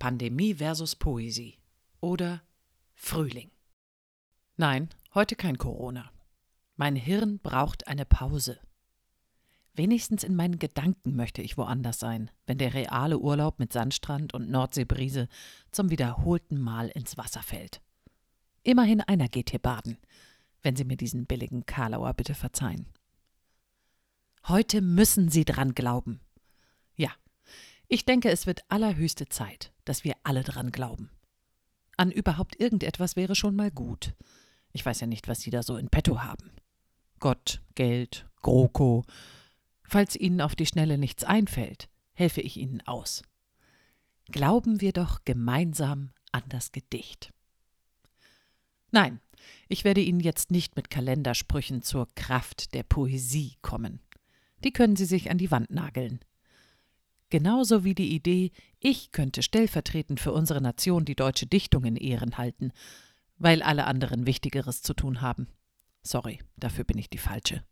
Pandemie versus Poesie oder Frühling. Nein, heute kein Corona. Mein Hirn braucht eine Pause. Wenigstens in meinen Gedanken möchte ich woanders sein, wenn der reale Urlaub mit Sandstrand und Nordseebrise zum wiederholten Mal ins Wasser fällt. Immerhin einer geht hier baden, wenn Sie mir diesen billigen Karlauer bitte verzeihen. Heute müssen Sie dran glauben. Ja, ich denke, es wird allerhöchste Zeit, dass wir alle dran glauben. An überhaupt irgendetwas wäre schon mal gut. Ich weiß ja nicht, was Sie da so in petto haben. Gott, Geld, GroKo. Falls Ihnen auf die Schnelle nichts einfällt, helfe ich Ihnen aus. Glauben wir doch gemeinsam an das Gedicht. Nein, ich werde Ihnen jetzt nicht mit Kalendersprüchen zur Kraft der Poesie kommen. Die können Sie sich an die Wand nageln. Genauso wie die Idee, ich könnte stellvertretend für unsere Nation die deutsche Dichtung in Ehren halten, weil alle anderen Wichtigeres zu tun haben. Sorry, dafür bin ich die Falsche.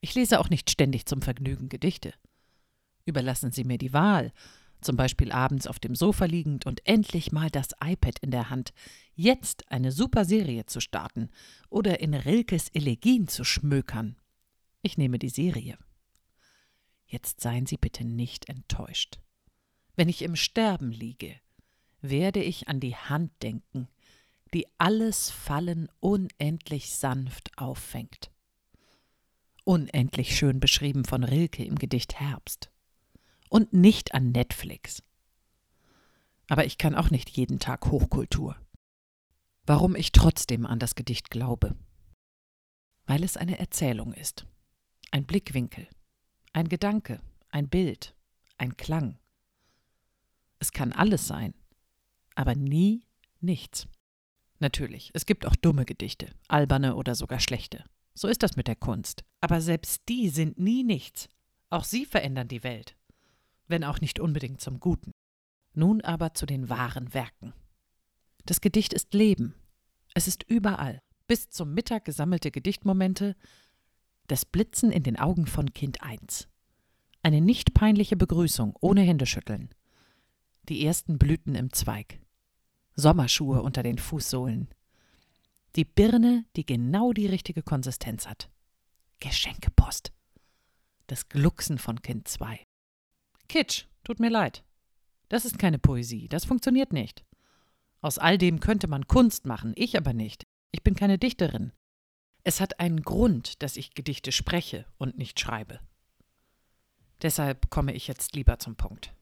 Ich lese auch nicht ständig zum Vergnügen Gedichte. Überlassen Sie mir die Wahl, zum Beispiel abends auf dem Sofa liegend und endlich mal das iPad in der Hand, jetzt eine super Serie zu starten oder in Rilkes Elegien zu schmökern. Ich nehme die Serie. Jetzt seien Sie bitte nicht enttäuscht. Wenn ich im Sterben liege, werde ich an die Hand denken, die alles Fallen unendlich sanft auffängt. Unendlich schön beschrieben von Rilke im Gedicht Herbst. Und nicht an Netflix. Aber ich kann auch nicht jeden Tag Hochkultur. Warum ich trotzdem an das Gedicht glaube? Weil es eine Erzählung ist, ein Blickwinkel, ein Gedanke, ein Bild, ein Klang. Es kann alles sein, aber nie nichts. Natürlich, es gibt auch dumme Gedichte, alberne oder sogar schlechte. So ist das mit der Kunst. Aber selbst die sind nie nichts. Auch sie verändern die Welt. Wenn auch nicht unbedingt zum Guten. Nun aber zu den wahren Werken. Das Gedicht ist Leben. Es ist überall. Bis zum Mittag gesammelte Gedichtmomente, das Blitzen in den Augen von Kind 1. Eine nicht peinliche Begrüßung ohne Händeschütteln. Die ersten Blüten im Zweig. Sommerschuhe unter den Fußsohlen. Die Birne, die genau die richtige Konsistenz hat. Geschenkepost. Das Glucksen von Kind 2. Kitsch, tut mir leid. Das ist keine Poesie, das funktioniert nicht. Aus all dem könnte man Kunst machen, ich aber nicht. Ich bin keine Dichterin. Es hat einen Grund, dass ich Gedichte spreche und nicht schreibe. Deshalb komme ich jetzt lieber zum Punkt.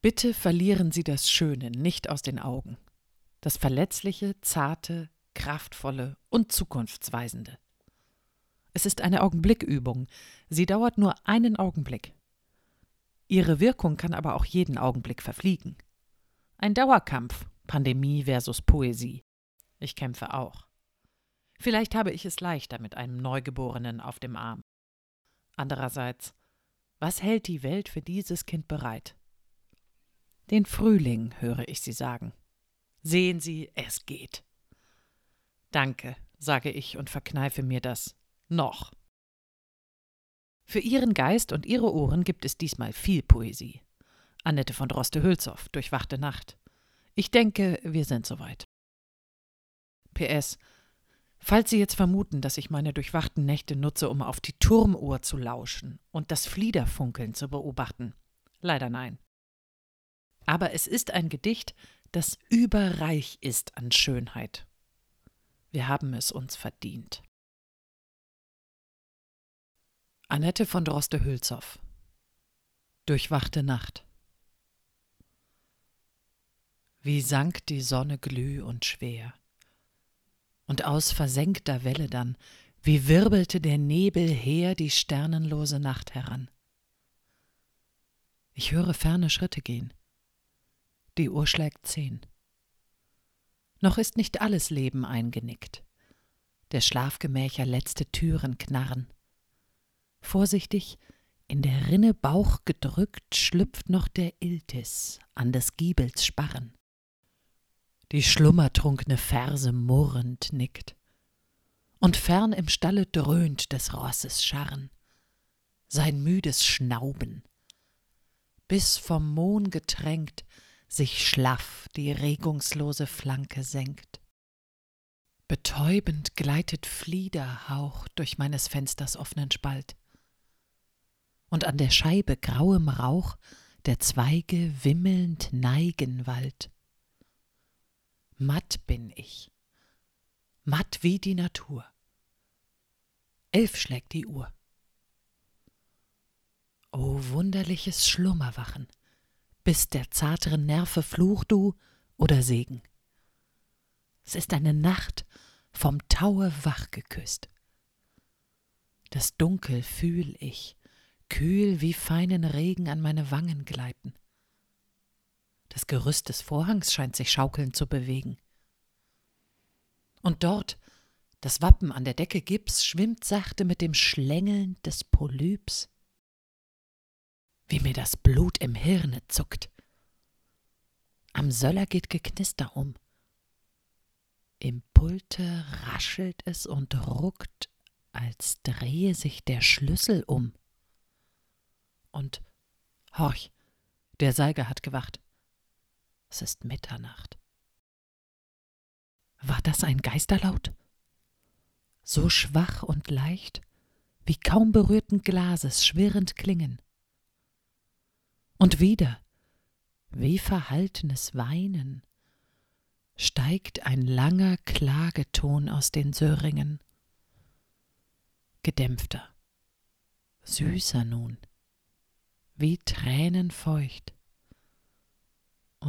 Bitte verlieren Sie das Schöne nicht aus den Augen. Das Verletzliche, Zarte, Kraftvolle und Zukunftsweisende. Es ist eine Augenblickübung. Sie dauert nur einen Augenblick. Ihre Wirkung kann aber auch jeden Augenblick verfliegen. Ein Dauerkampf, Pandemie versus Poesie. Ich kämpfe auch. Vielleicht habe ich es leichter mit einem Neugeborenen auf dem Arm. Andererseits, was hält die Welt für dieses Kind bereit? Den Frühling, höre ich Sie sagen. Sehen Sie, es geht. Danke, sage ich und verkneife mir das. Noch. Für Ihren Geist und Ihre Ohren gibt es diesmal viel Poesie. Annette von Droste-Hülshoff, Durchwachte Nacht. Ich denke, wir sind soweit. PS. Falls Sie jetzt vermuten, dass ich meine durchwachten Nächte nutze, um auf die Turmuhr zu lauschen und das Fliederfunkeln zu beobachten. Leider nein. Aber es ist ein Gedicht, das überreich ist an Schönheit. Wir haben es uns verdient. Annette von Droste-Hülshoff Durchwachte Nacht Wie sank die Sonne glüh und schwer, und aus versenkter Welle dann, wie wirbelte der Nebel her die sternenlose Nacht heran. Ich höre ferne Schritte gehen, die Uhr schlägt zehn. Noch ist nicht alles Leben eingenickt. Der Schlafgemächer letzte Türen knarren. Vorsichtig, in der Rinne Bauch gedrückt, schlüpft noch der Iltis an des Giebels Sparren. Die schlummertrunkne Ferse murrend nickt. Und fern im Stalle dröhnt des Rosses Scharren, sein müdes Schnauben. Bis vom Mohn getränkt sich schlaff die regungslose Flanke senkt. Betäubend gleitet Fliederhauch durch meines Fensters offenen Spalt. Und an der Scheibe grauem Rauch der Zweige wimmelnd neigen Wald. Matt bin ich, matt wie die Natur. Elf schlägt die Uhr. O wunderliches Schlummerwachen, bist der zarteren Nerve Fluch du oder Segen. Es ist eine Nacht vom Taue wach geküsst. Das Dunkel fühl ich, kühl wie feinen Regen an meine Wangen gleiten. Das Gerüst des Vorhangs scheint sich schaukelnd zu bewegen. Und dort, das Wappen an der Decke Gips, schwimmt sachte mit dem Schlängeln des Polyps. Wie mir das Blut im Hirne zuckt. Am Söller geht Geknister um. Im Pulte raschelt es und ruckt, als drehe sich der Schlüssel um. Und horch, der Seiger hat gewacht. Es ist Mitternacht. War das ein Geisterlaut? So schwach und leicht, wie kaum berührten Glases schwirrend klingen. Und wieder, wie verhaltenes Weinen, steigt ein langer Klageton aus den Söhringen. Gedämpfter, süßer nun, wie Tränen feucht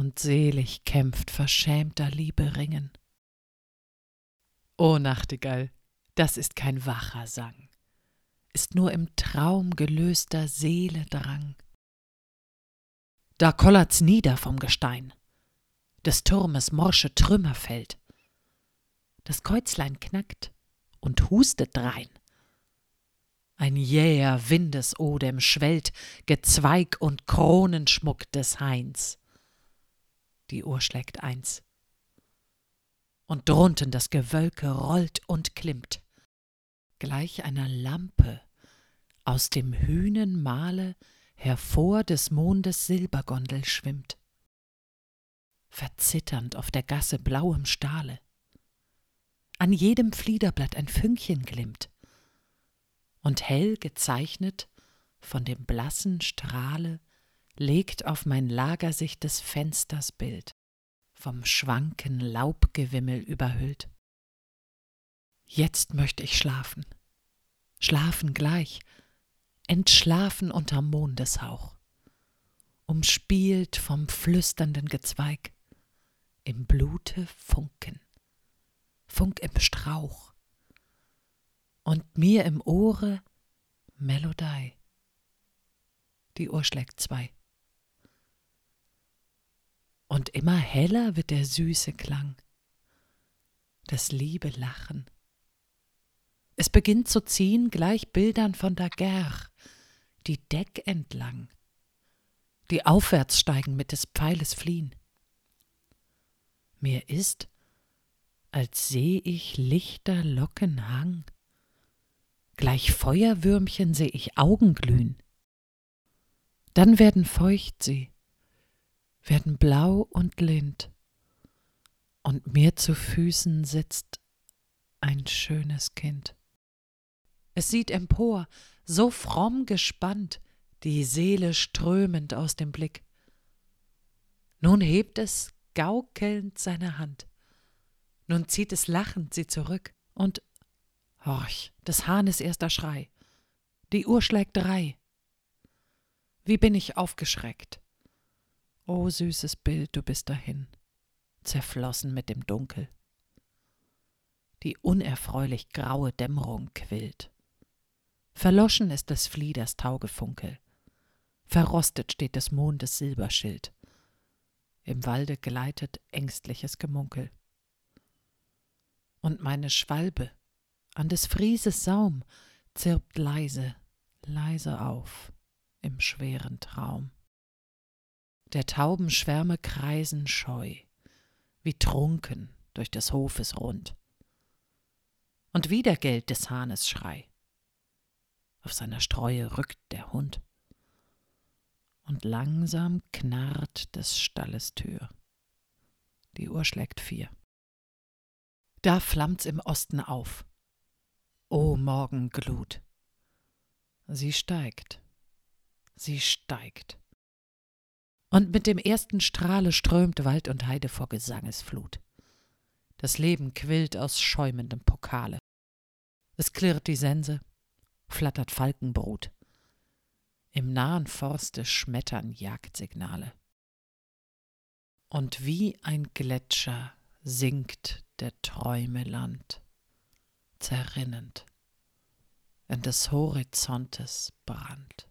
und selig kämpft verschämter Liebe Ringen. O Nachtigall, das ist kein wacher Sang, ist nur im Traum gelöster Seele Drang. Da kollert's nieder vom Gestein, des Turmes morsche Trümmer fällt. Das Käuzlein knackt und hustet drein. Ein jäher Windesodem schwellt Gezweig und Kronenschmuck des Hains die Uhr schlägt eins. Und drunten das Gewölke rollt und klimmt, gleich einer Lampe aus dem Hünenmale hervor des Mondes Silbergondel schwimmt. Verzitternd auf der Gasse blauem Stahle. An jedem Fliederblatt ein Fünkchen glimmt. Und hell gezeichnet von dem blassen Strahle legt auf mein Lager sich des Fensters Bild, vom schwanken Laubgewimmel überhüllt. Jetzt möchte ich schlafen, schlafen gleich, entschlafen unterm Mondeshauch, umspielt vom flüsternden Gezweig, im Blute Funken, Funk im Strauch, und mir im Ohre Melodei. Die Uhr schlägt zwei und immer heller wird der süße Klang, das liebe Lachen. Es beginnt zu ziehen gleich Bildern von Ger, die Deck entlang, die aufwärts steigen mit des Pfeiles fliehen. Mir ist, als seh ich lichter Locken Hang, gleich Feuerwürmchen seh ich Augen glühen. Dann werden feucht sie, werden blau und lind, und mir zu Füßen sitzt ein schönes Kind. Es sieht empor, so fromm gespannt, die Seele strömend aus dem Blick. Nun hebt es gaukelnd seine Hand, nun zieht es lachend sie zurück, und horch, des Hahnes erster Schrei, die Uhr schlägt drei. Wie bin ich aufgeschreckt, O süßes Bild, du bist dahin, zerflossen mit dem Dunkel. Die unerfreulich graue Dämmerung quillt. Verloschen ist des Flieders Taugefunkel. Verrostet steht des Mondes Silberschild. Im Walde gleitet ängstliches Gemunkel. Und meine Schwalbe an des Frieses Saum zirpt leise, leise auf im schweren Traum der Taubenschwärme kreisen scheu, wie trunken durch des Hofes rund. Und wieder gellt des Hahnes Schrei. Auf seiner Streue rückt der Hund. Und langsam knarrt des Stalles Tür. Die Uhr schlägt vier. Da flammt's im Osten auf. O Morgenglut. Sie steigt. Sie steigt. Und mit dem ersten Strahle strömt Wald und Heide vor Gesangesflut. Das Leben quillt aus schäumendem Pokale. Es klirrt die Sense, flattert Falkenbrut. Im nahen Forste schmettern Jagdsignale. Und wie ein Gletscher sinkt der Träume Land, zerrinnend in des Horizontes Brand.